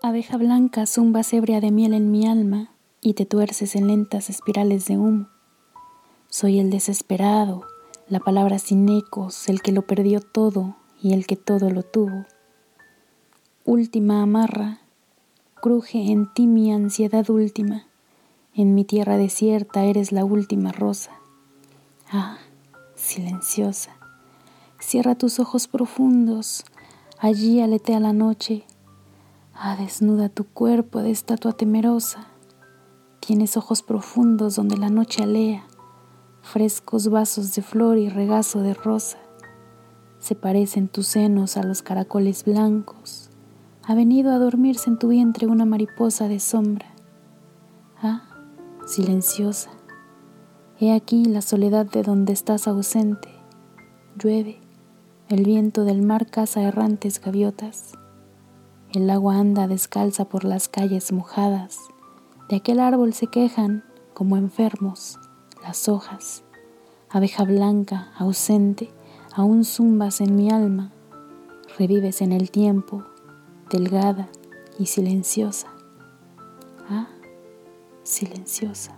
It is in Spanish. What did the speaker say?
Abeja blanca, zumbas ebria de miel en mi alma y te tuerces en lentas espirales de humo. Soy el desesperado, la palabra sin ecos, el que lo perdió todo y el que todo lo tuvo. Última amarra, cruje en ti mi ansiedad última. En mi tierra desierta eres la última rosa. Ah, silenciosa. Cierra tus ojos profundos, allí aletea la noche Ah, desnuda tu cuerpo de estatua temerosa. Tienes ojos profundos donde la noche alea, frescos vasos de flor y regazo de rosa. Se parecen tus senos a los caracoles blancos. Ha venido a dormirse en tu vientre una mariposa de sombra. Ah, silenciosa. He aquí la soledad de donde estás ausente. Llueve, el viento del mar caza errantes gaviotas. El agua anda descalza por las calles mojadas. De aquel árbol se quejan, como enfermos, las hojas. Abeja blanca, ausente, aún zumbas en mi alma. Revives en el tiempo, delgada y silenciosa. Ah, silenciosa.